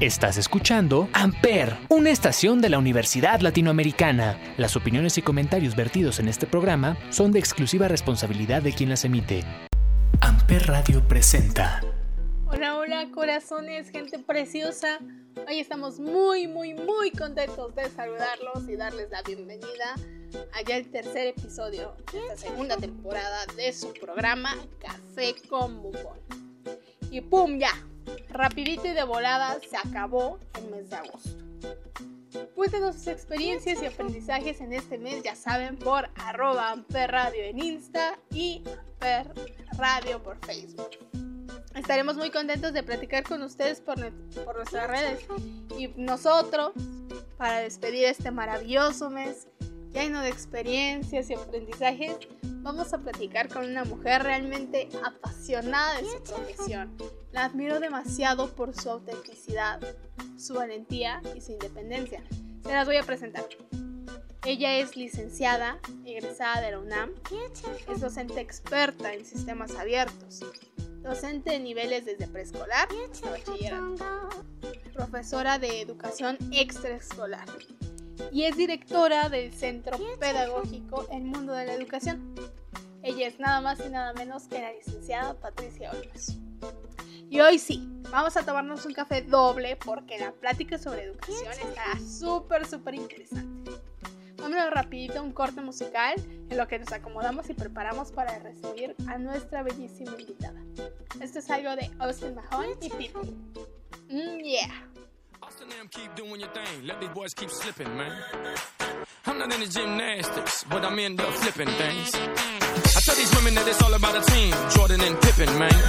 Estás escuchando Amper, una estación de la Universidad Latinoamericana. Las opiniones y comentarios vertidos en este programa son de exclusiva responsabilidad de quien las emite. Amper Radio presenta. Hola, hola, corazones, gente preciosa. Hoy estamos muy, muy, muy contentos de saludarlos y darles la bienvenida allá el tercer episodio de esta segunda temporada de su programa Café con Bubón. Y pum, ya, rapidito y de volada se acabó el mes de agosto. Cuéntenos sus experiencias y aprendizajes en este mes, ya saben, por arroba Radio en Insta y Amper Radio por Facebook. Estaremos muy contentos de platicar con ustedes por, por nuestras redes y nosotros, para despedir este maravilloso mes lleno de experiencias y aprendizajes, vamos a platicar con una mujer realmente apasionada de su profesión. La admiro demasiado por su autenticidad, su valentía y su independencia. Se las voy a presentar. Ella es licenciada, egresada de la UNAM, es docente experta en sistemas abiertos, docente de niveles desde preescolar hasta bachillerato, profesora de educación extraescolar y es directora del Centro Pedagógico El Mundo de la Educación. Ella es nada más y nada menos que la licenciada Patricia Olmos. Y hoy sí, vamos a tomarnos un café doble porque la plática sobre educación está súper, súper interesante. Vámonos rapidito a un corte musical en lo que nos acomodamos y preparamos para recibir a nuestra bellísima invitada. Esto es algo de Austin Mahone y Pitbull. Mm, yeah. Austin them keep doing your thing. Let these boys keep slipping, man. I'm not into gymnastics, but I'm into flipping things. I tell these women that it's all about a team. Jordan and Pippen, man.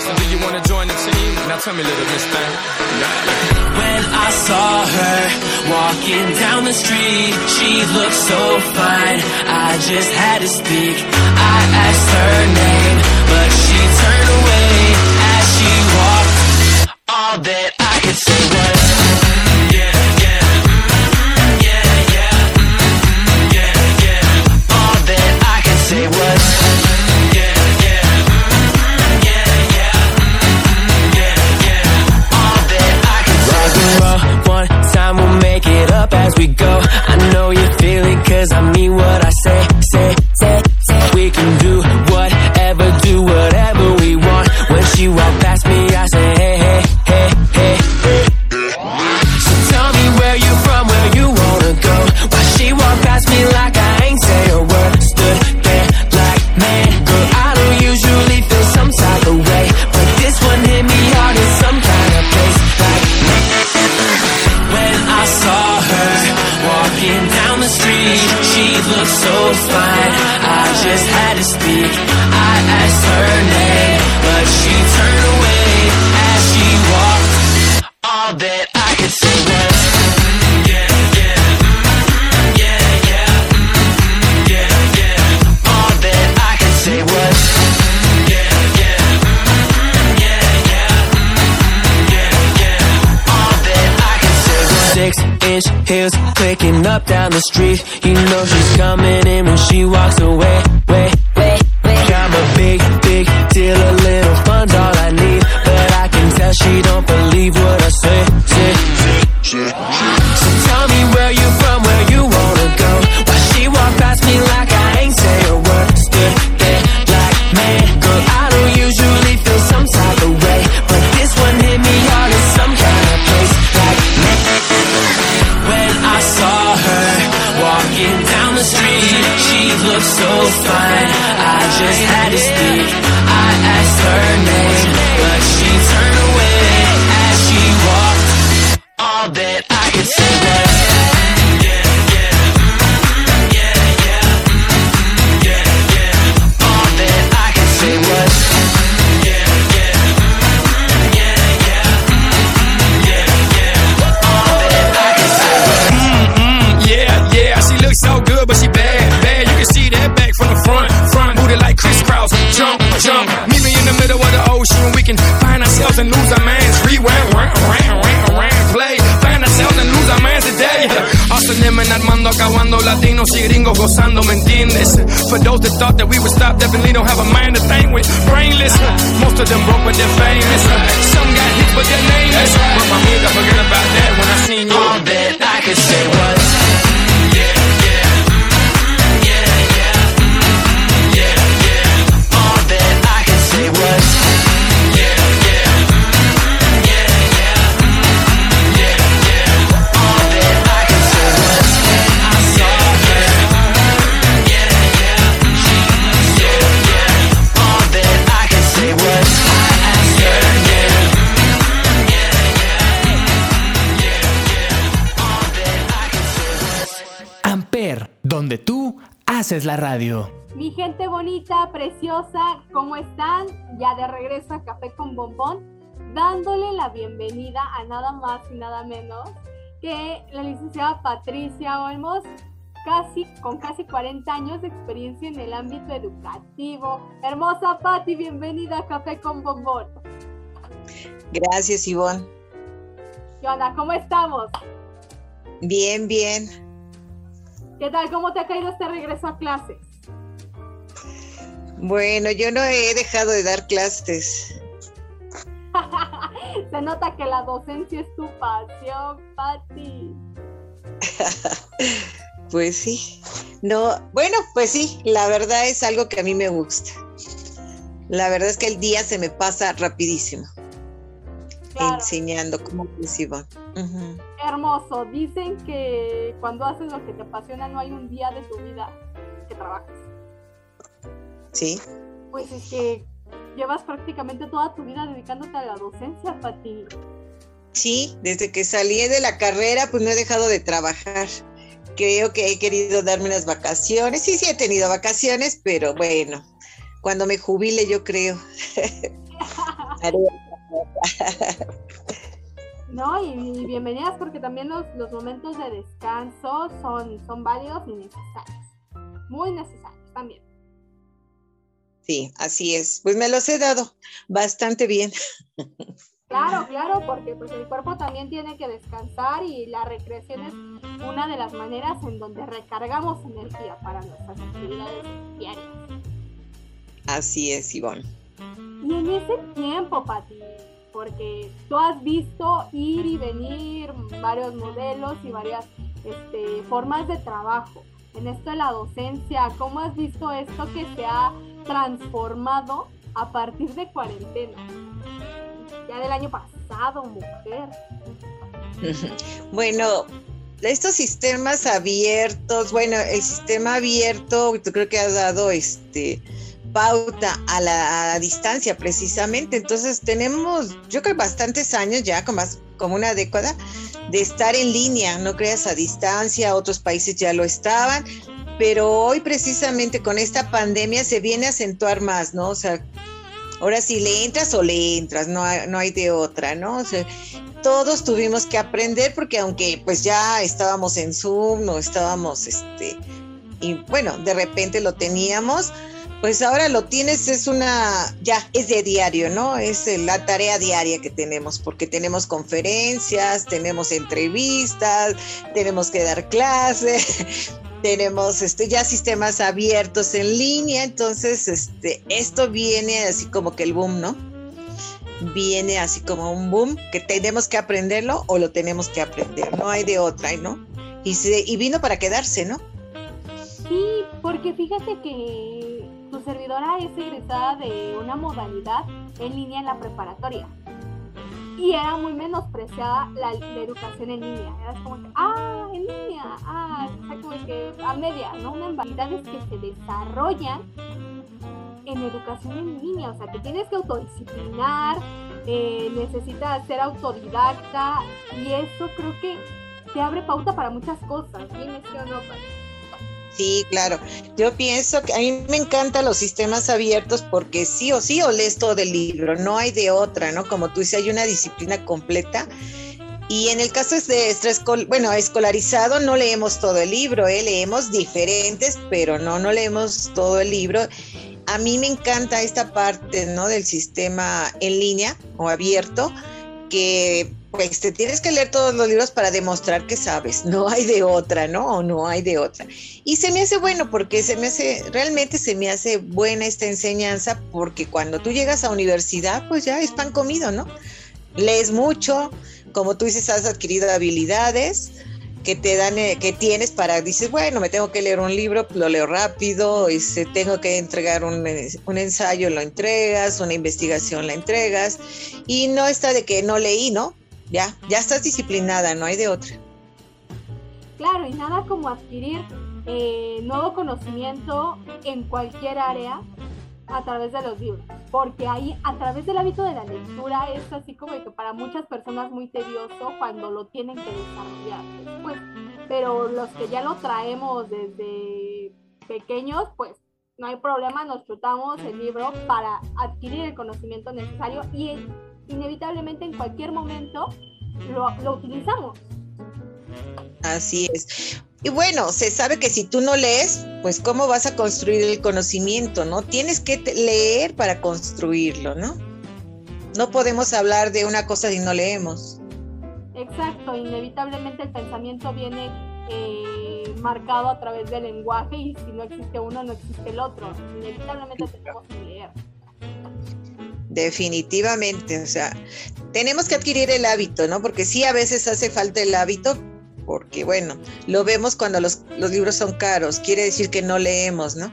So do you wanna join the team? Now tell me, little miss thing. When I saw her walking down the street, she looked so fine. I just had to speak. I asked her name, but she turned away as she walked. All that we go. I know you feel it cause I mean what I say, say, say, say. We can do whatever, do whatever we want. When she walk past me, walks away. burning donde tú haces la radio. Mi gente bonita, preciosa, ¿cómo están? Ya de regreso a Café con Bombón, dándole la bienvenida a nada más y nada menos que la licenciada Patricia Olmos, casi, con casi 40 años de experiencia en el ámbito educativo. Hermosa Pati, bienvenida a Café con Bombón. Gracias, Ivonne. ¿Qué onda? ¿Cómo estamos? Bien, bien. ¿Qué tal? ¿Cómo te ha caído este regreso a clases? Bueno, yo no he dejado de dar clases. Se nota que la docencia es tu pasión, Pati. pues sí. No, bueno, pues sí, la verdad es algo que a mí me gusta. La verdad es que el día se me pasa rapidísimo. Enseñando como principal. Hermoso. Dicen que cuando haces lo que te apasiona no hay un día de tu vida que trabajes. Sí. Pues es que llevas prácticamente toda tu vida dedicándote a la docencia, Pati. Sí, desde que salí de la carrera, pues no he dejado de trabajar. Creo que he querido darme unas vacaciones. Sí, sí he tenido vacaciones, pero bueno, cuando me jubile yo creo. no, y, bienvenidas porque también los, los, momentos de descanso son, son válidos y necesarios. Muy necesarios también. Sí, así es. Pues me los he dado bastante bien. Claro, claro, porque pues el cuerpo también tiene que descansar y la recreación es una de las maneras en donde recargamos energía para nuestras actividades diarias. Así es, Ivonne. Y en ese tiempo, Pati, porque tú has visto ir y venir varios modelos y varias este, formas de trabajo. En esto de la docencia, ¿cómo has visto esto que se ha transformado a partir de cuarentena? Ya del año pasado, mujer. Bueno, estos sistemas abiertos, bueno, el sistema abierto, creo que ha dado este pauta a la, distancia precisamente. Entonces tenemos, yo creo, bastantes años ya, como, como una década, de estar en línea, no creas a distancia, otros países ya lo estaban, pero hoy precisamente con esta pandemia se viene a acentuar más, ¿no? O sea, ahora sí le entras o le entras, no hay, no hay de otra, ¿no? O sea, todos tuvimos que aprender porque aunque pues ya estábamos en Zoom, no estábamos, este, y bueno, de repente lo teníamos, pues ahora lo tienes, es una, ya es de diario, ¿no? Es la tarea diaria que tenemos, porque tenemos conferencias, tenemos entrevistas, tenemos que dar clases, tenemos este, ya sistemas abiertos en línea, entonces este, esto viene así como que el boom, ¿no? Viene así como un boom que tenemos que aprenderlo o lo tenemos que aprender, no hay de otra, ¿no? Y, se, y vino para quedarse, ¿no? Sí, porque fíjate que tu servidora es egresada de una modalidad en línea en la preparatoria. Y era muy menospreciada la, educación en línea. Era como que, ah, en línea, ah, como que a media, ¿no? Una es que se desarrollan en educación en línea, o sea, que tienes que autodisciplinar, eh, necesitas ser autodidacta y eso creo que te abre pauta para muchas cosas. Dime si o no, Sí, claro. Yo pienso que a mí me encantan los sistemas abiertos porque sí o sí o lees todo el libro, no hay de otra, ¿no? Como tú dices, hay una disciplina completa. Y en el caso de estrés, bueno, escolarizado no leemos todo el libro, ¿eh? leemos diferentes, pero no, no leemos todo el libro. A mí me encanta esta parte, ¿no? Del sistema en línea o abierto, que pues te tienes que leer todos los libros para demostrar que sabes, no hay de otra, ¿no? O no hay de otra. Y se me hace bueno porque se me hace, realmente se me hace buena esta enseñanza porque cuando tú llegas a universidad, pues ya es pan comido, ¿no? Lees mucho, como tú dices, has adquirido habilidades que te dan, eh, que tienes para, dices, bueno, me tengo que leer un libro, lo leo rápido, y se tengo que entregar un, un ensayo, lo entregas, una investigación la entregas, y no está de que no leí, ¿no? ya, ya estás disciplinada, no hay de otra. Claro, y nada como adquirir eh, nuevo conocimiento en cualquier área a través de los libros, porque ahí a través del hábito de la lectura es así como que para muchas personas muy tedioso cuando lo tienen que desarrollar después, pero los que ya lo traemos desde pequeños, pues no hay problema, nos chutamos el libro para adquirir el conocimiento necesario y inevitablemente en cualquier momento lo, lo utilizamos. Así es. Y bueno, se sabe que si tú no lees, pues cómo vas a construir el conocimiento, ¿no? Tienes que leer para construirlo, ¿no? No podemos hablar de una cosa si no leemos. Exacto, inevitablemente el pensamiento viene eh, marcado a través del lenguaje y si no existe uno, no existe el otro. Inevitablemente tenemos que leer. Definitivamente, o sea, tenemos que adquirir el hábito, ¿no? Porque sí, a veces hace falta el hábito, porque bueno, lo vemos cuando los, libros son caros, quiere decir que no leemos, ¿no?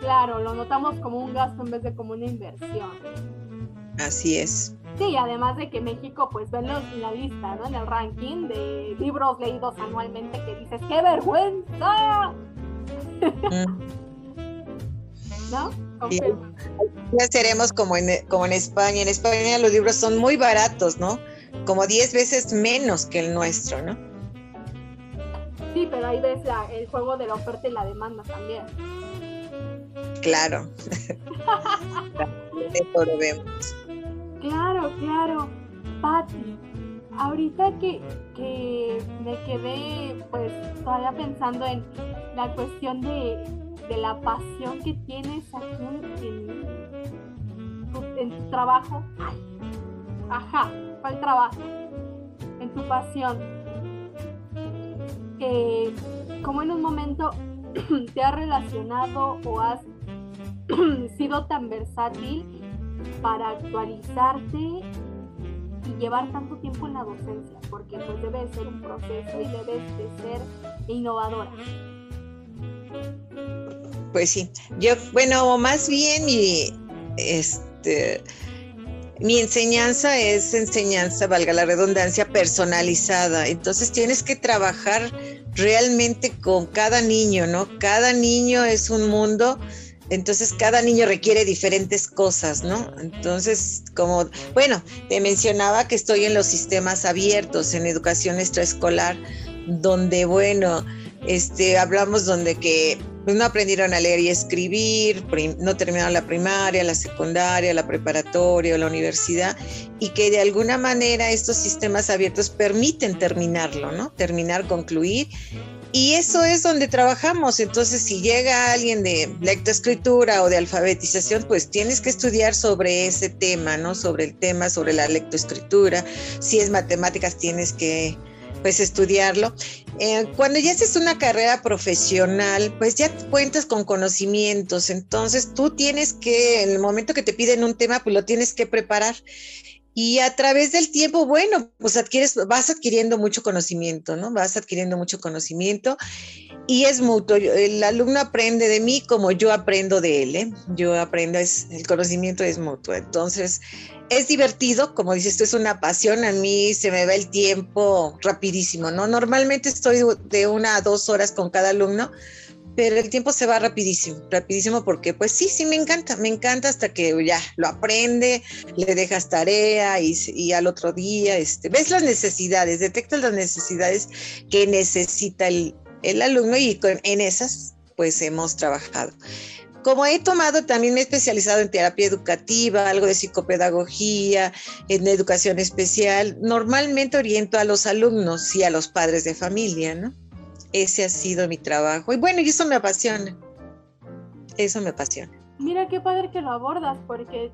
Claro, lo notamos como un gasto en vez de como una inversión. Así es. Sí, además de que México, pues ven en la lista, ¿no? En el ranking de libros leídos anualmente que dices, ¡qué vergüenza! Mm. ¿No? Ya seremos como en, como en España. En España los libros son muy baratos, ¿no? Como 10 veces menos que el nuestro, ¿no? Sí, pero ahí ves el juego de la oferta y la demanda también. Claro. Eso lo vemos. Claro, claro. Patti, ahorita que, que me quedé pues todavía pensando en la cuestión de, de la pasión que tienes aquí en, tu, en tu trabajo. Ajá, el trabajo, en tu pasión, que como en un momento te has relacionado o has sido tan versátil para actualizarte y llevar tanto tiempo en la docencia, porque pues debe ser un proceso y debes de ser innovadora. Pues sí, yo, bueno, más bien y este mi enseñanza es enseñanza, valga la redundancia, personalizada. Entonces tienes que trabajar realmente con cada niño, ¿no? Cada niño es un mundo, entonces cada niño requiere diferentes cosas, ¿no? Entonces, como, bueno, te mencionaba que estoy en los sistemas abiertos, en educación extraescolar, donde, bueno, este, hablamos donde que pues, no aprendieron a leer y escribir, no terminaron la primaria, la secundaria, la preparatoria o la universidad, y que de alguna manera estos sistemas abiertos permiten terminarlo, ¿no? Terminar, concluir. Y eso es donde trabajamos. Entonces, si llega alguien de lectoescritura o de alfabetización, pues tienes que estudiar sobre ese tema, ¿no? Sobre el tema, sobre la lectoescritura. Si es matemáticas, tienes que pues estudiarlo. Eh, cuando ya haces una carrera profesional, pues ya cuentas con conocimientos, entonces tú tienes que, en el momento que te piden un tema, pues lo tienes que preparar. Y a través del tiempo, bueno, pues adquieres, vas adquiriendo mucho conocimiento, ¿no? Vas adquiriendo mucho conocimiento y es mutuo. El alumno aprende de mí como yo aprendo de él, ¿eh? Yo aprendo, es, el conocimiento es mutuo. Entonces, es divertido, como dices tú, es una pasión. A mí se me va el tiempo rapidísimo, ¿no? Normalmente estoy de una a dos horas con cada alumno, pero el tiempo se va rapidísimo, rapidísimo porque pues sí, sí me encanta, me encanta hasta que ya lo aprende, le dejas tarea y, al otro día, este, ves las necesidades, detectas las necesidades que necesita el, el alumno y con, en esas pues hemos trabajado. Como he tomado, también me he especializado en terapia educativa, algo de psicopedagogía, en educación especial. Normalmente oriento a los alumnos y a los padres de familia, ¿no? Ese ha sido mi trabajo. Y bueno, y eso me apasiona. Eso me apasiona. Mira qué padre que lo abordas, porque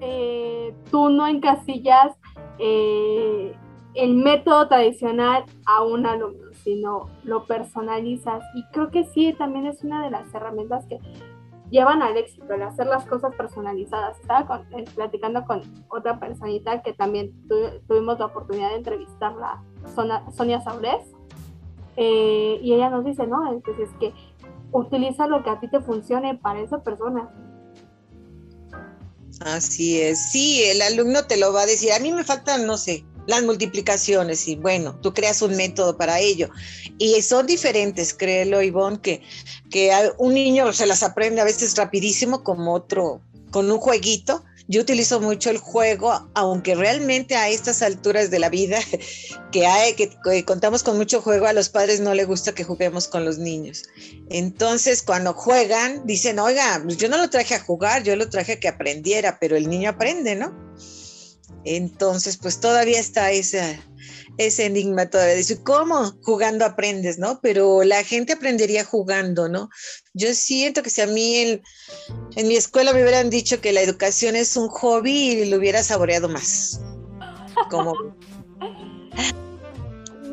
eh, tú no encasillas eh, el método tradicional a un alumno, sino lo personalizas. Y creo que sí, también es una de las herramientas que llevan al éxito, el hacer las cosas personalizadas. Estaba eh, platicando con otra personita que también tuvimos la oportunidad de entrevistarla, Sonia Saurés, eh, y ella nos dice, no, entonces es que utiliza lo que a ti te funcione para esa persona. Así es, sí, el alumno te lo va a decir, a mí me faltan, no sé, las multiplicaciones y bueno, tú creas un método para ello. Y son diferentes, créelo, Ivonne, que, que un niño se las aprende a veces rapidísimo como otro, con un jueguito. Yo utilizo mucho el juego, aunque realmente a estas alturas de la vida, que, hay, que, contamos con mucho juego, a los padres no les gusta que juguemos con los niños. Entonces, cuando juegan, dicen, oiga, pues yo no lo traje a jugar, yo lo traje a que aprendiera, pero el niño aprende, ¿no? Entonces, pues todavía está ese, ese enigma todavía. Dice, ¿cómo jugando aprendes, no? Pero la gente aprendería jugando, ¿no? Yo siento que si a mí en mi escuela me hubieran dicho que la educación es un hobby y lo hubiera saboreado más. Como...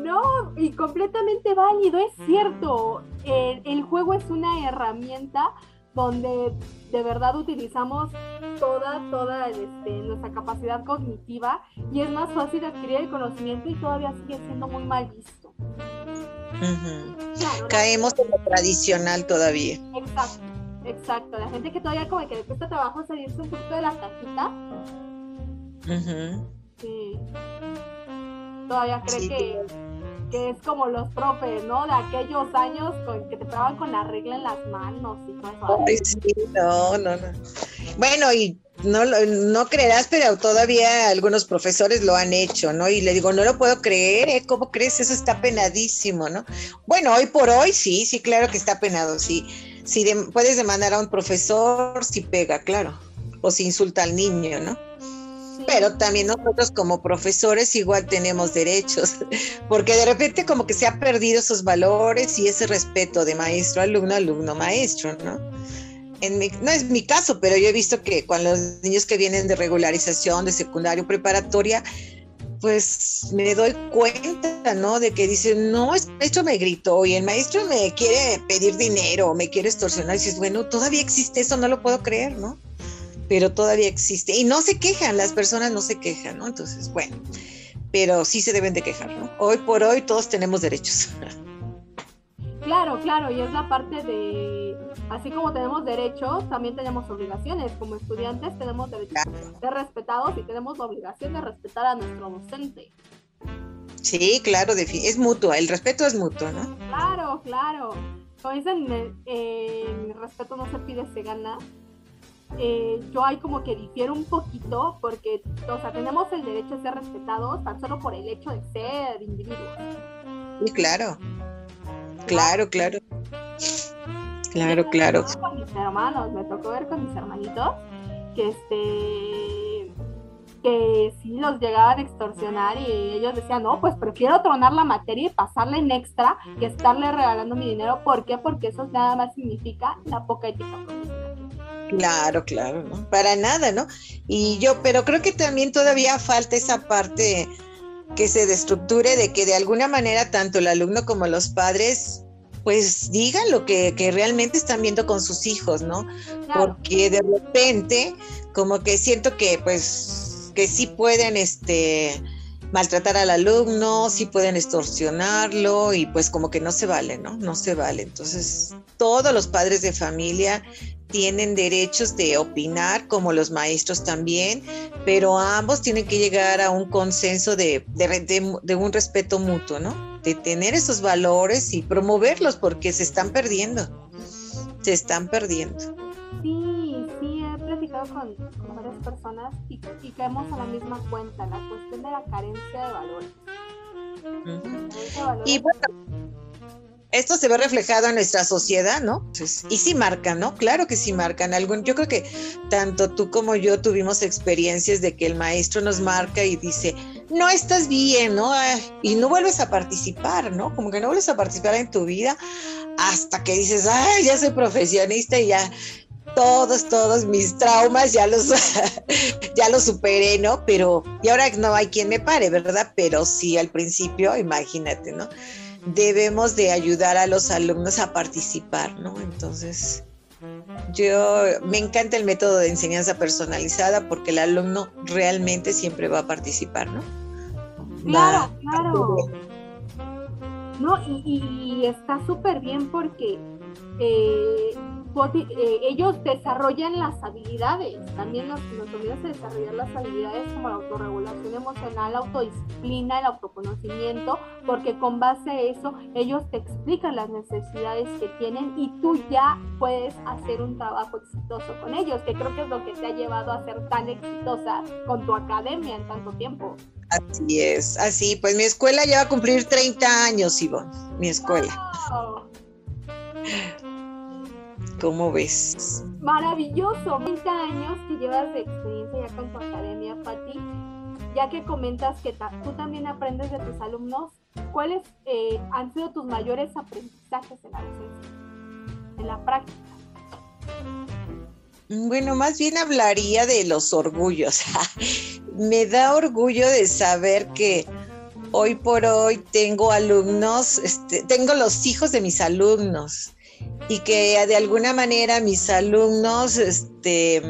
No, y completamente válido, es cierto. el juego es una herramienta donde de verdad utilizamos toda, toda este, nuestra capacidad cognitiva y es más fácil adquirir el conocimiento y todavía sigue siendo muy mal visto. Caemos en lo tradicional todavía. Exacto, exacto. La gente que todavía como que le cuesta trabajo salirse un poquito de la cajita. Sí. Todavía cree que que es como los profes, ¿no? De aquellos años con, que te pegaban con la regla en las manos y todo sí, no, no, no. Bueno, y no, no creerás, pero todavía algunos profesores lo han hecho, ¿no? Y le digo, no lo puedo creer, ¿eh? ¿Cómo crees? Eso está penadísimo, ¿no? Bueno, hoy por hoy sí, sí, claro que está penado, sí. Si puedes demandar a un profesor, si pega, claro. O si insulta al niño, ¿no? Pero también nosotros como profesores igual tenemos derechos, porque de repente como que se ha perdido esos valores y ese respeto de maestro, alumno, alumno, maestro, ¿no? En no es mi caso, pero yo he visto que cuando los niños que vienen de regularización, de secundario, preparatoria, pues me doy cuenta, ¿no? De que dicen, no, el maestro me gritó y el maestro me quiere pedir dinero, me quiere extorsionar. Y dices, bueno, todavía existe eso, no lo puedo creer, ¿no? Pero todavía existe. Y no se quejan, las personas no se quejan, ¿no? Entonces, bueno, pero sí se deben de quejar, ¿no? Hoy por hoy todos tenemos derechos. Claro, claro, y es la parte de, así como tenemos derechos, también tenemos obligaciones. Como estudiantes tenemos derecho de ser respetados y tenemos la obligación de respetar a nuestro docente. Sí, claro, es mutuo, el respeto es mutuo, ¿no? Claro, claro. Como dicen, eh, el respeto no se pide, se gana. Eh, yo hay como que difiero un poquito porque, o sea, tenemos el derecho a ser respetados tan solo por el hecho de ser individuos. Claro. Claro, claro. Claro, claro. Con mis hermanos, me tocó ver con mis hermanitos que este que sí los llegaban a extorsionar y ellos decían, no, pues prefiero tronar la materia y pasarle en extra que estarle regalando mi dinero. ¿Por qué? Porque eso nada más significa la poca ética Claro, claro, ¿no? Para nada, ¿no? Y yo, pero creo que también todavía falta esa parte que se destructure de que de alguna manera tanto el alumno como los padres pues digan lo que, que realmente están viendo con sus hijos, ¿no? Porque de repente como que siento que pues que sí pueden este maltratar al alumno, sí pueden extorsionarlo y pues como que no se vale, ¿no? No se vale. Entonces, todos los padres de familia tienen derechos de opinar, como los maestros también, pero ambos tienen que llegar a un consenso de, de, un respeto mutuo, ¿no? De tener esos valores y promoverlos porque se están perdiendo, se están perdiendo. Sí, sí, he platicado con, varias personas y, caemos a la misma cuenta, la cuestión de la carencia de valores. Y bueno, esto se ve reflejado en nuestra sociedad, ¿no? y sí marcan, ¿no? Claro que sí marcan. Algún, yo creo que tanto tú como yo tuvimos experiencias de que el maestro nos marca y dice, no estás bien, ¿no? y no vuelves a participar, ¿no? Como que no vuelves a participar en tu vida hasta que dices, ay, ya soy profesionista y ya todos, todos mis traumas ya los, ya los superé, ¿no? Pero, y ahora no hay quien me pare, ¿verdad? Pero sí, al principio, imagínate, ¿no? Debemos de ayudar a los alumnos a participar, ¿no? Entonces, yo me encanta el método de enseñanza personalizada porque el alumno realmente siempre va a participar, ¿no? Claro, claro. No, y, está súper bien porque eh, eh, ellos desarrollan las habilidades, también nos, nos obligan a desarrollar las habilidades como la autorregulación emocional, la autodisciplina, el autoconocimiento, porque con base a eso ellos te explican las necesidades que tienen y tú ya puedes hacer un trabajo exitoso con ellos, que creo que es lo que te ha llevado a ser tan exitosa con tu academia en tanto tiempo. Así es, así, pues mi escuela ya va a cumplir 30 años, Ivonne, mi escuela. ¿Cómo ves? Maravilloso, 20 años que llevas de experiencia ya con tu academia, Pati. Ya que comentas que tú también aprendes de tus alumnos, ¿cuáles eh, han sido tus mayores aprendizajes en la docencia, en la práctica? Bueno, más bien hablaría de los orgullos. Me da orgullo de saber que hoy por hoy tengo alumnos, este, tengo los hijos de mis alumnos y que de alguna manera mis alumnos, este,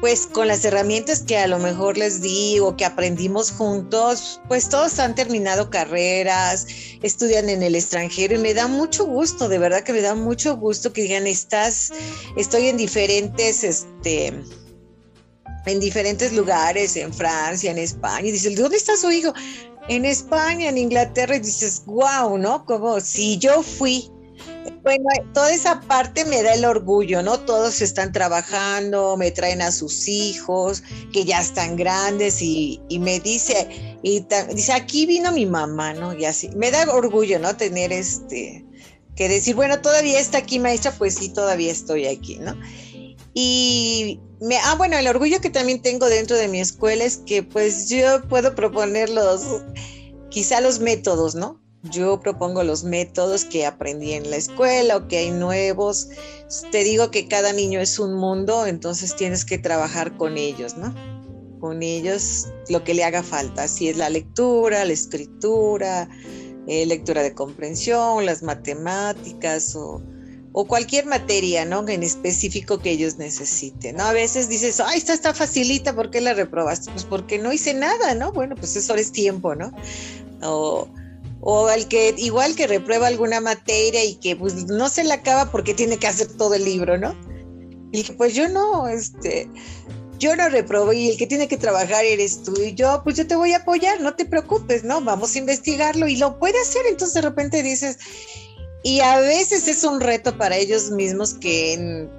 pues con las herramientas que a lo mejor les di o que aprendimos juntos, pues todos han terminado carreras, estudian en el extranjero y me da mucho gusto, de verdad que me da mucho gusto que digan, estás, estoy en diferentes, este, en diferentes lugares, en Francia, en España, y dices, ¿dónde está su hijo? En España, en Inglaterra, y dices, wow, ¿no? Como si yo fui bueno, toda esa parte me da el orgullo, ¿no? Todos están trabajando, me traen a sus hijos, que ya están grandes, y, me dice, y dice, aquí vino mi mamá, ¿no? Y así, me da orgullo, ¿no? Tener este, que decir, bueno, todavía está aquí maestra, pues sí, todavía estoy aquí, ¿no? Y me, ah, bueno, el orgullo que también tengo dentro de mi escuela es que pues yo puedo proponer los, quizá los métodos, ¿no? Yo propongo los métodos que aprendí en la escuela o que hay nuevos. Te digo que cada niño es un mundo, entonces tienes que trabajar con ellos, ¿no? Con ellos lo que le haga falta, si es la lectura, la escritura, eh, lectura de comprensión, las matemáticas o, o cualquier materia, ¿no? En específico que ellos necesiten, ¿no? A veces dices, ay, esta está facilita, ¿por qué la reprobaste? Pues porque no hice nada, ¿no? Bueno, pues eso es tiempo, ¿no? O, o al que igual que reprueba alguna materia y que pues no se la acaba porque tiene que hacer todo el libro, ¿no? Y pues yo no, este, yo no reprobo y el que tiene que trabajar eres tú y yo, pues yo te voy a apoyar, no te preocupes, ¿no? Vamos a investigarlo y lo puede hacer, entonces de repente dices, y a veces es un reto para ellos mismos que en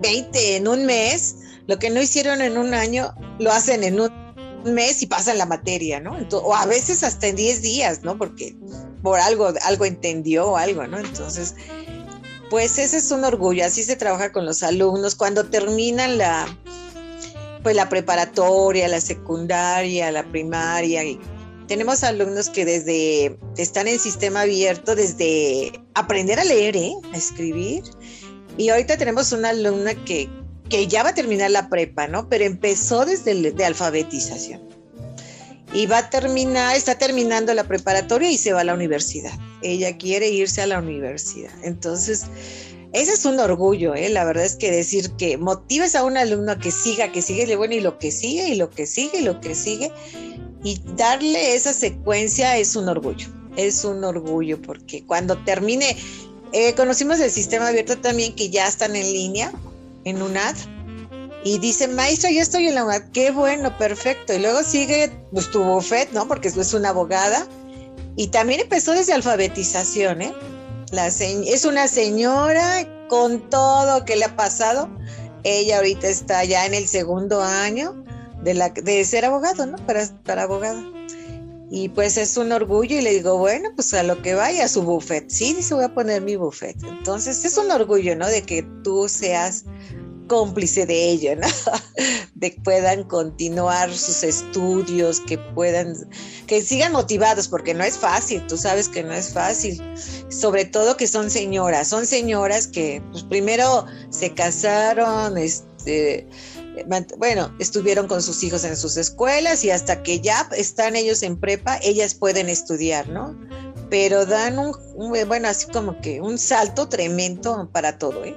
20, en un mes, lo que no hicieron en un año, lo hacen en un mes y pasan la materia, ¿no? o a veces hasta en 10 días, ¿no? Porque por algo, algo entendió o algo, ¿no? Entonces, pues ese es un orgullo, así se trabaja con los alumnos. Cuando terminan la, pues la preparatoria, la secundaria, la primaria, tenemos alumnos que desde, están en sistema abierto, desde aprender a leer, ¿eh? A escribir. Y ahorita tenemos una alumna que, que ya va a terminar la prepa, ¿no? Pero empezó desde el, de alfabetización. Y va a terminar, está terminando la preparatoria y se va a la universidad. Ella quiere irse a la universidad. Entonces, ese es un orgullo, ¿eh? La verdad es que decir que motives a un alumno a que siga, que sigue, bueno, y lo que sigue, y lo que sigue, y lo que sigue, y darle esa secuencia es un orgullo. Es un orgullo porque cuando termine, eh, conocimos el sistema abierto también que ya están en línea, en UNAD y dice, maestra, ya estoy en la UNAD, qué bueno, perfecto. Y luego sigue pues, tu bufet, ¿no? Porque es una abogada. Y también empezó desde alfabetización, ¿eh? La es una señora con todo que le ha pasado. Ella ahorita está ya en el segundo año de, la, de ser abogado, ¿no? Para, para abogada. Y pues es un orgullo y le digo, bueno, pues a lo que vaya, a su buffet. Sí, dice, voy a poner mi buffet. Entonces es un orgullo, ¿no? De que tú seas cómplice de ello, ¿no? De que puedan continuar sus estudios, que puedan, que sigan motivados, porque no es fácil, tú sabes que no es fácil, sobre todo que son señoras, son señoras que pues, primero se casaron, este, bueno, estuvieron con sus hijos en sus escuelas y hasta que ya están ellos en prepa, ellas pueden estudiar, ¿no? Pero dan un, bueno, así como que un salto tremendo para todo, ¿eh?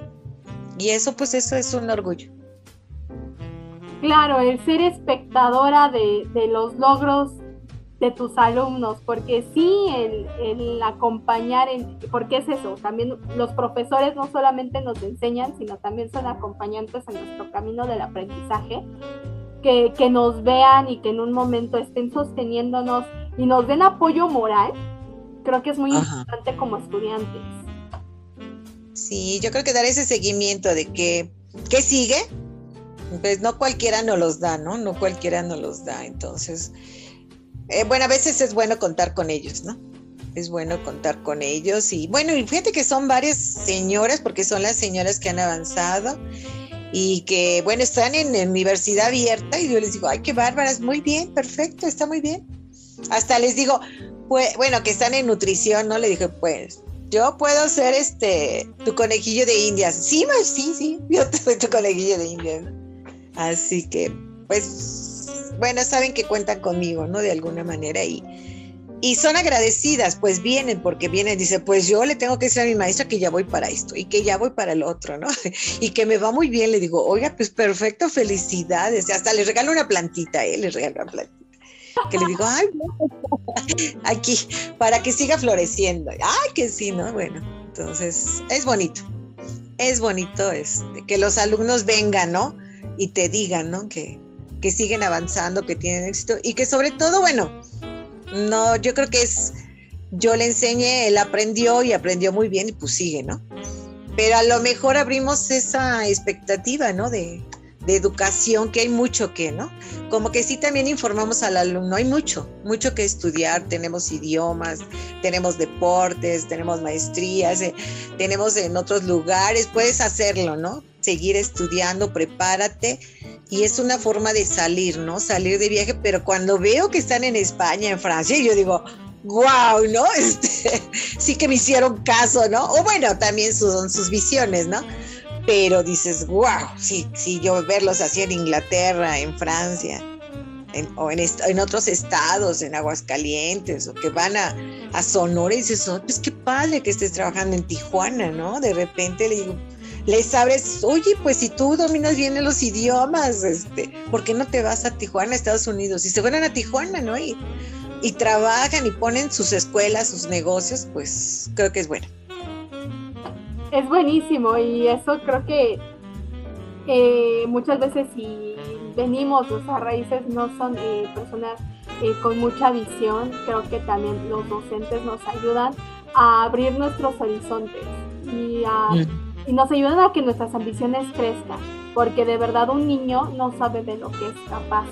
Y eso, pues eso es un orgullo. Claro, el ser espectadora de, los logros de tus alumnos, porque sí, el, el acompañar, en, porque es eso, también los profesores no solamente nos enseñan, sino también son acompañantes en nuestro camino del aprendizaje, que, que nos vean y que en un momento estén sosteniéndonos y nos den apoyo moral, creo que es muy Ajá. importante como estudiantes. Sí, yo creo que dar ese seguimiento de que, ¿qué sigue? Pues no cualquiera nos los da, ¿no? No cualquiera nos los da. Entonces, eh, bueno, a veces es bueno contar con ellos, ¿no? Es bueno contar con ellos. Y bueno, y fíjate que son varias señoras, porque son las señoras que han avanzado y que, bueno, están en, universidad abierta y yo les digo, ay, qué bárbaras, muy bien, perfecto, está muy bien. Hasta les digo, pues, bueno, que están en nutrición, ¿no? Le dije, pues, yo puedo ser este tu conejillo de indias. Sí, ma, sí, sí, yo soy tu conejillo de indias. Así que, pues, bueno, saben que cuentan conmigo, ¿no? De alguna manera y, y son agradecidas, pues vienen, porque vienen, dice, pues yo le tengo que decir a mi maestra que ya voy para esto y que ya voy para el otro, ¿no? Y que me va muy bien, le digo, oiga, pues perfecto, felicidades. Hasta le regalo una plantita, ¿eh? Le regalo una plantita. Que le digo, ay, aquí, para que siga floreciendo. Ay, que sí, ¿no? Bueno, entonces es bonito. Es bonito este, que los alumnos vengan, ¿no? Y te digan, ¿no? Que, que siguen avanzando, que tienen éxito y que sobre todo, bueno, no, yo creo que es, yo le enseñé, él aprendió y aprendió muy bien y pues sigue, ¿no? Pero a lo mejor abrimos esa expectativa, ¿no? De, de educación, que hay mucho que, ¿no? Como que sí también informamos al alumno, hay mucho, mucho que estudiar, tenemos idiomas, tenemos deportes, tenemos maestrías, eh, tenemos en otros lugares, puedes hacerlo, ¿no? Seguir estudiando, prepárate y es una forma de salir, ¿no? Salir de viaje, pero cuando veo que están en España, en Francia, yo digo, wow, ¿no? Este, sí que me hicieron caso, ¿no? O bueno, también son sus visiones, ¿no? Pero dices, wow, sí, sí, yo verlos así en Inglaterra, en Francia, o en, otros estados, en Aguascalientes, o que van a, a Sonora y dices, oh, pues qué padre que estés trabajando en Tijuana, ¿no? De repente le digo, les abres, oye, pues si tú dominas bien los idiomas, este, ¿por qué no te vas a Tijuana, Estados Unidos? Y se fueron a Tijuana, ¿no? Y, y trabajan y ponen sus escuelas, sus negocios, pues creo que es bueno. Es buenísimo y eso creo que eh, muchas veces si venimos, nuestras raíces no son eh, personas eh, con mucha visión, creo que también los docentes nos ayudan a abrir nuestros horizontes y, a, mm. Y nos ayudan a que nuestras ambiciones crezcan, porque de verdad un niño no sabe de lo que es capaz.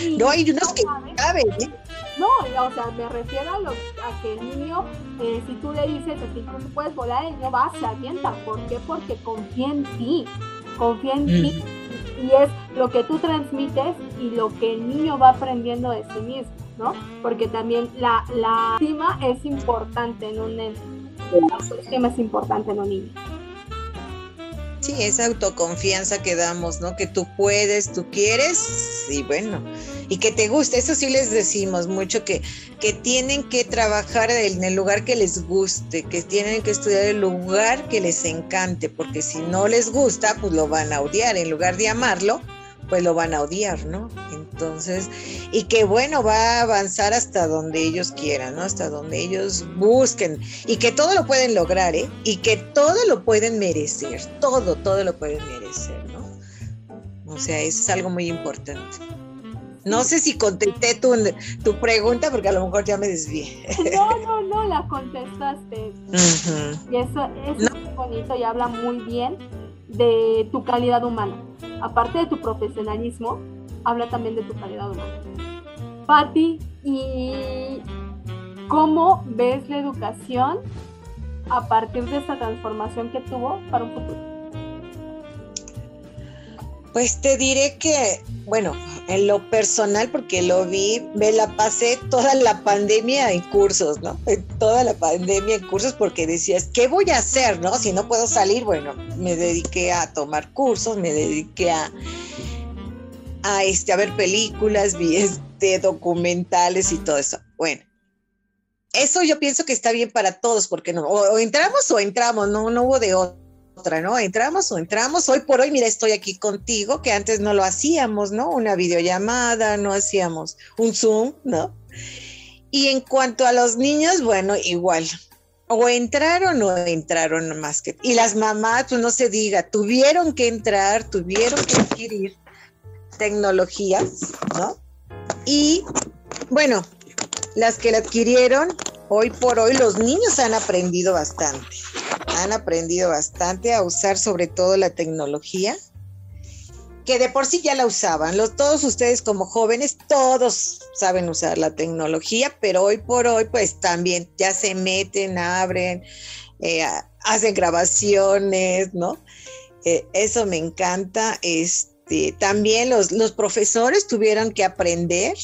Y no, hay unos no que saben, ¿eh? No, o sea, me refiero a, lo, a que el niño, eh, si tú le dices que tú puedes volar, el niño va, se avienta. ¿Por qué? Porque confía en ti, confía en mm. ti. Y es lo que tú transmites y lo que el niño va aprendiendo de sí mismo, ¿no? Porque también la, la estima es importante en un autoestima es importante en un niño. Sí, esa autoconfianza que damos, ¿no? Que tú puedes, tú quieres, y bueno, y que te guste. Eso sí les decimos mucho, que, que tienen que trabajar en el lugar que les guste, que tienen que estudiar el lugar que les encante, porque si no les gusta, pues lo van a odiar. En lugar de amarlo, pues lo van a odiar, ¿no? Entonces, y que bueno, va a avanzar hasta donde ellos quieran, ¿no? Hasta donde ellos busquen, y que todo lo pueden lograr, ¿eh? Y que todo lo pueden merecer, todo, todo lo pueden merecer, ¿no? O sea, eso es algo muy importante. No sé si contesté tu, tu pregunta, porque a lo mejor ya me desvié. No, no, no, la contestaste. Uh -huh. Y eso, eso no. es muy bonito y habla muy bien de tu calidad humana. Aparte de tu profesionalismo, habla también de tu calidad humana. Patti, ¿y cómo ves la educación a partir de esta transformación que tuvo para un futuro? Pues te diré que, bueno, en lo personal, porque lo vi, me la pasé toda la pandemia en cursos, ¿no? Toda la pandemia en cursos porque decías, ¿qué voy a hacer, no? Si no puedo salir, bueno, me dediqué a tomar cursos, me dediqué a, a, este, a ver películas, vi este, documentales y todo eso. Bueno, eso yo pienso que está bien para todos, porque no, o, entramos o entramos, no, no hubo de otro otra, ¿no? Entramos o entramos. Hoy por hoy, mira, estoy aquí contigo, que antes no lo hacíamos, ¿no? Una videollamada, no hacíamos un Zoom, ¿no? Y en cuanto a los niños, bueno, igual. O entraron o entraron más que. Y las mamás, pues no se diga, tuvieron que entrar, tuvieron que adquirir tecnologías, ¿no? Y bueno, las que la adquirieron, hoy por hoy los niños han aprendido bastante. Han aprendido bastante a usar sobre todo la tecnología que de por sí ya la usaban. Los, todos ustedes como jóvenes, todos saben usar la tecnología, pero hoy por hoy pues también ya se meten, abren, eh, hacen grabaciones, ¿no? Eh, eso me encanta. Este, también los, los profesores tuvieron que aprender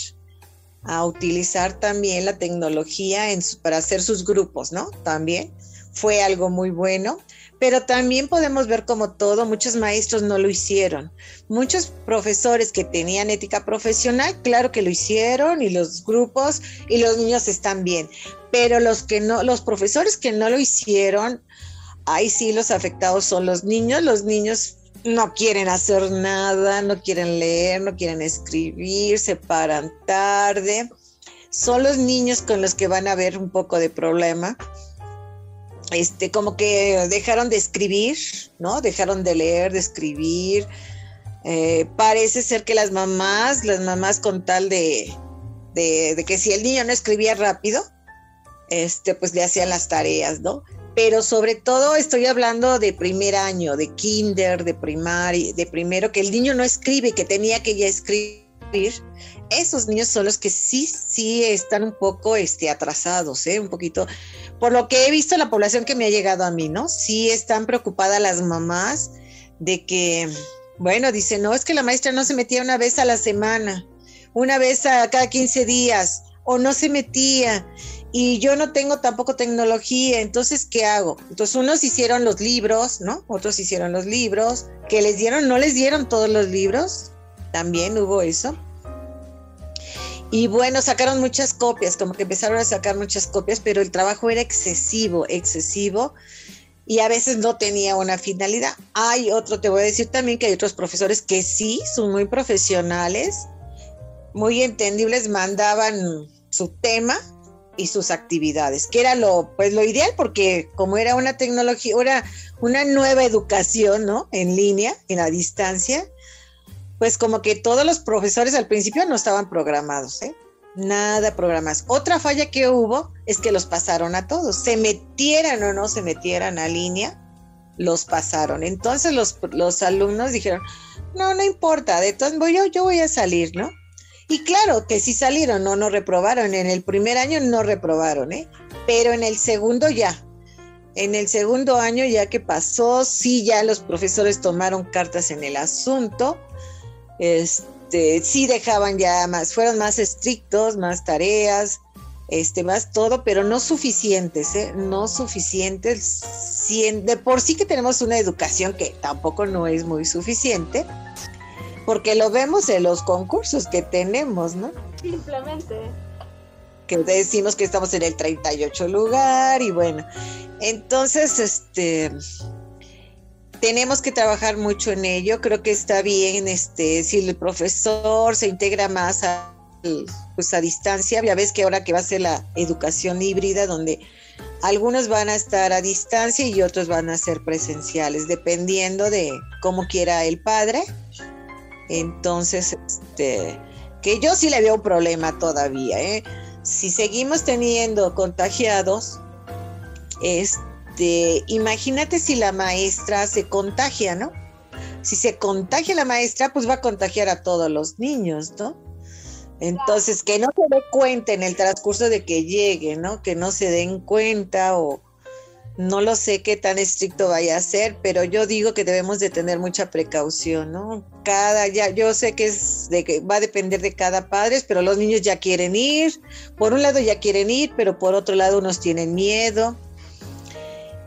a utilizar también la tecnología para hacer sus grupos, ¿no? También fue algo muy bueno pero también podemos ver como todo, muchos maestros no lo hicieron. Muchos profesores que tenían ética profesional, claro que lo hicieron y los grupos y los niños están bien, pero los que no, los profesores que no lo hicieron, ahí sí los afectados son los niños, los niños no quieren hacer nada, no quieren leer, no quieren escribir, se paran tarde. Son los niños con los que van a haber un poco de problema este, como que dejaron de escribir, ¿no? Dejaron de leer, de escribir. Eh, parece ser que las mamás, las mamás con tal de, de, que si el niño no escribía rápido, este, pues le hacían las tareas, ¿no? Pero sobre todo estoy hablando de primer año, de kinder, de primaria, de primero, que el niño no escribe, que tenía que ya escribir. Esos niños son los que sí, sí están un poco este, atrasados, ¿eh? Un poquito por lo que he visto la población que me ha llegado a mí, ¿no? Sí están preocupadas las mamás de que, bueno, dicen, no, es que la maestra no se metía una vez a la semana, una vez a cada 15 días, o no se metía, y yo no tengo tampoco tecnología, entonces, ¿qué hago? Entonces, unos hicieron los libros, ¿no? Otros hicieron los libros, que les dieron, no les dieron todos los libros, también hubo eso. Y bueno, sacaron muchas copias, como que empezaron a sacar muchas copias, pero el trabajo era excesivo, excesivo, y a veces no tenía una finalidad. Hay otro, te voy a decir también que hay otros profesores que sí, son muy profesionales, muy entendibles, mandaban su tema y sus actividades, que era lo, pues lo ideal, porque como era una tecnología, era una nueva educación, ¿no? En línea, en la distancia, pues como que todos los profesores al principio no estaban programados, ¿eh? Nada programados. Otra falla que hubo es que los pasaron a todos. Se metieran o no se metieran a línea, los pasaron. Entonces los, los alumnos dijeron, no, no importa, de todos yo, yo voy a salir, ¿no? Y claro que si salieron, no, no reprobaron. En el primer año no reprobaron, ¿eh? Pero en el segundo ya. En el segundo año ya que pasó, sí, ya los profesores tomaron cartas en el asunto este, sí dejaban ya más, fueron más estrictos, más tareas, este, más todo, pero no suficientes, ¿eh? no suficientes. de por sí que tenemos una educación que tampoco no es muy suficiente, porque lo vemos en los concursos que tenemos, ¿no? Simplemente. Que decimos que estamos en el 38 lugar y bueno, entonces, este, tenemos que trabajar mucho en ello. Creo que está bien este, si el profesor se integra más a, pues a distancia. Ya ves que ahora que va a ser la educación híbrida, donde algunos van a estar a distancia y otros van a ser presenciales, dependiendo de cómo quiera el padre. Entonces, este, que yo sí le veo un problema todavía. ¿eh? Si seguimos teniendo contagiados, este imagínate si la maestra se contagia, ¿no? Si se contagia la maestra, pues va a contagiar a todos los niños, ¿no? Entonces, que no se dé cuenta en el transcurso de que llegue, ¿no? Que no se den cuenta o no lo sé qué tan estricto vaya a ser, pero yo digo que debemos de tener mucha precaución, ¿no? Cada, ya, yo sé que es de que va a depender de cada padre, pero los niños ya quieren ir, por un lado ya quieren ir, pero por otro lado unos tienen miedo.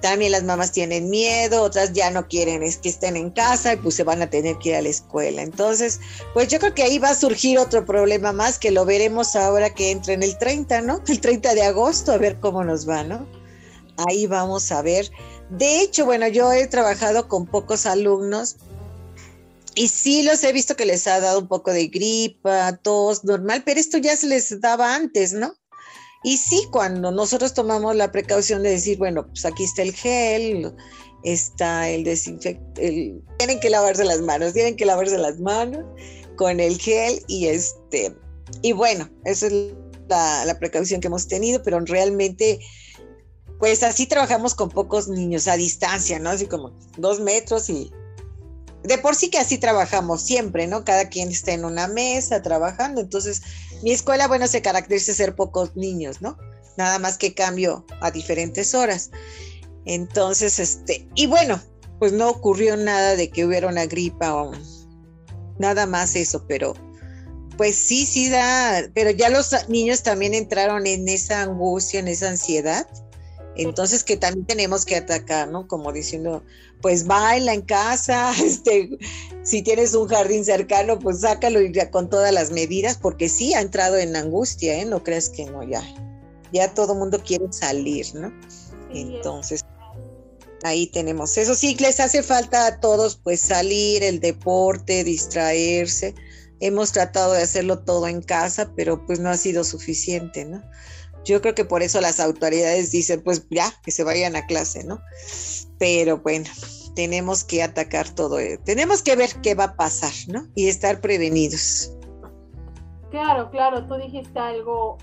También las mamás tienen miedo, otras ya no quieren es que estén en casa y pues se van a tener que ir a la escuela. Entonces, pues yo creo que ahí va a surgir otro problema más que lo veremos ahora que entra en el 30, ¿no? El 30 de agosto, a ver cómo nos va, ¿no? Ahí vamos a ver De hecho, bueno, yo he trabajado con pocos alumnos y sí los he visto que les ha dado un poco de gripa, tos, normal, pero esto ya se les daba antes, ¿no? Y sí, cuando nosotros tomamos la precaución de decir, bueno, pues aquí está el gel, está el desinfectante, tienen que lavarse las manos, tienen que lavarse las manos con el gel y este, y bueno, esa es la, la precaución que hemos tenido, pero realmente, pues así trabajamos con pocos niños a distancia, ¿no? Así como dos metros y de por sí que así trabajamos siempre, ¿no? Cada quien está en una mesa trabajando. Entonces, mi escuela, bueno, se caracteriza ser pocos niños, ¿no? Nada más que cambio a diferentes horas. Entonces, este, y bueno, pues no ocurrió nada de que hubiera una gripa o nada más eso, pero pues sí, sí da, pero ya los niños también entraron en esa angustia, en esa ansiedad entonces que también tenemos que atacar, ¿no? Como diciendo, pues baila en casa, este, si tienes un jardín cercano, pues sácalo y ya con todas las medidas, porque sí ha entrado en angustia, ¿eh? No crees que no, ya, ya todo el mundo quiere salir, ¿no? Entonces, ahí tenemos eso. Sí, les hace falta a todos, pues salir, el deporte, distraerse. Hemos tratado de hacerlo todo en casa, pero pues no ha sido suficiente, ¿no? Yo creo que por eso las autoridades dicen, pues ya, que se vayan a clase, ¿no? Pero bueno, tenemos que atacar todo, eh, tenemos que ver qué va a pasar, ¿no? Y estar prevenidos. Claro, claro, tú dijiste algo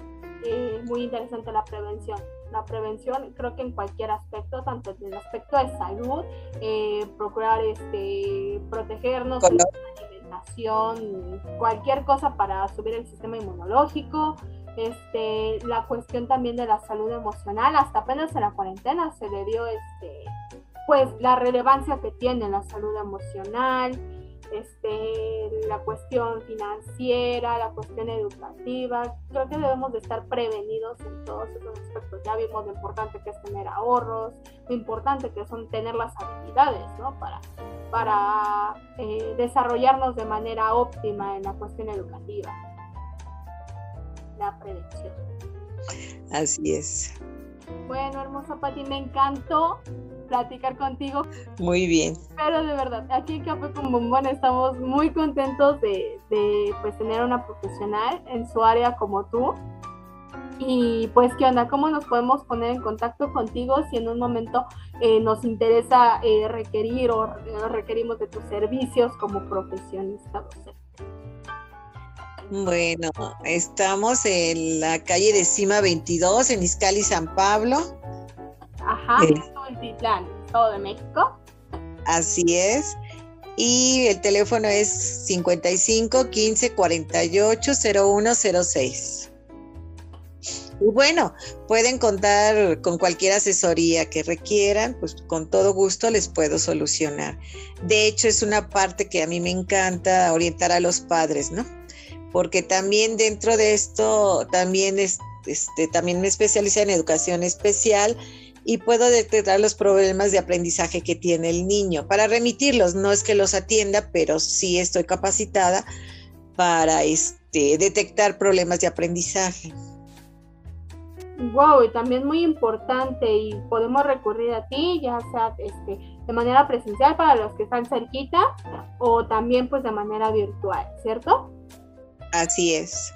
eh, muy interesante, la prevención. La prevención, creo que en cualquier aspecto, tanto en el aspecto de salud, eh, procurar este, protegernos, la alimentación, cualquier cosa para subir el sistema inmunológico, este, la cuestión también de la salud emocional, hasta apenas en la cuarentena se le dio este, pues la relevancia que tiene la salud emocional, este, la cuestión financiera, la cuestión educativa. Creo que debemos de estar prevenidos en todos esos aspectos. Ya vimos lo importante que es tener ahorros, lo importante que son tener las habilidades, ¿no? Para, para eh, desarrollarnos de manera óptima en la cuestión educativa la prevención. Así es. Bueno, hermosa Pati, me encantó platicar contigo. Muy bien. Pero de verdad, aquí en Café con Bombón estamos muy contentos de, de pues, tener una profesional en su área como tú. Y pues, ¿qué onda? ¿Cómo nos podemos poner en contacto contigo si en un momento eh, nos interesa eh, requerir o requerimos de tus servicios como profesionista docente? Bueno, estamos en la calle de Cima 22, en Izcali, San Pablo. Ajá, eh, Tultitlán, Estado de México. Así es. Y el teléfono es 55 15 48 0106. Y bueno, pueden contar con cualquier asesoría que requieran, pues con todo gusto les puedo solucionar. De hecho, es una parte que a mí me encanta orientar a los padres, ¿no? Porque también dentro de esto también este, también me especialicé en educación especial y puedo detectar los problemas de aprendizaje que tiene el niño para remitirlos. No es que los atienda, pero sí estoy capacitada para este, detectar problemas de aprendizaje. Wow, y también muy importante y podemos recurrir a ti, ya sea este, de manera presencial para los que están cerquita o también pues de manera virtual, ¿cierto? Así es.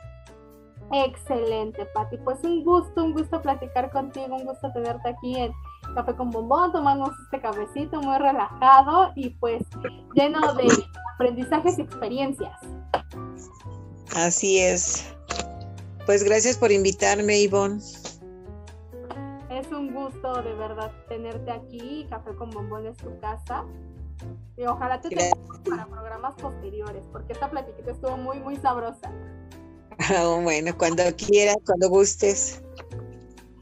Excelente, Pati. Pues un gusto, un gusto platicar contigo, un gusto tenerte aquí en Café con Bombón, tomamos este cafecito muy relajado y pues lleno de aprendizajes y experiencias. Así es. Pues gracias por invitarme, Ivonne. Es un gusto de verdad tenerte aquí. Café con Bombón es tu casa. Y ojalá te tengas para programas posteriores, porque esta platiquita estuvo muy, muy sabrosa. bueno, cuando quieras, cuando gustes.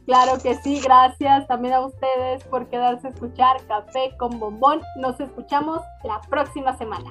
Claro que sí, gracias también a ustedes por quedarse a escuchar Café con Bombón. Nos escuchamos la próxima semana.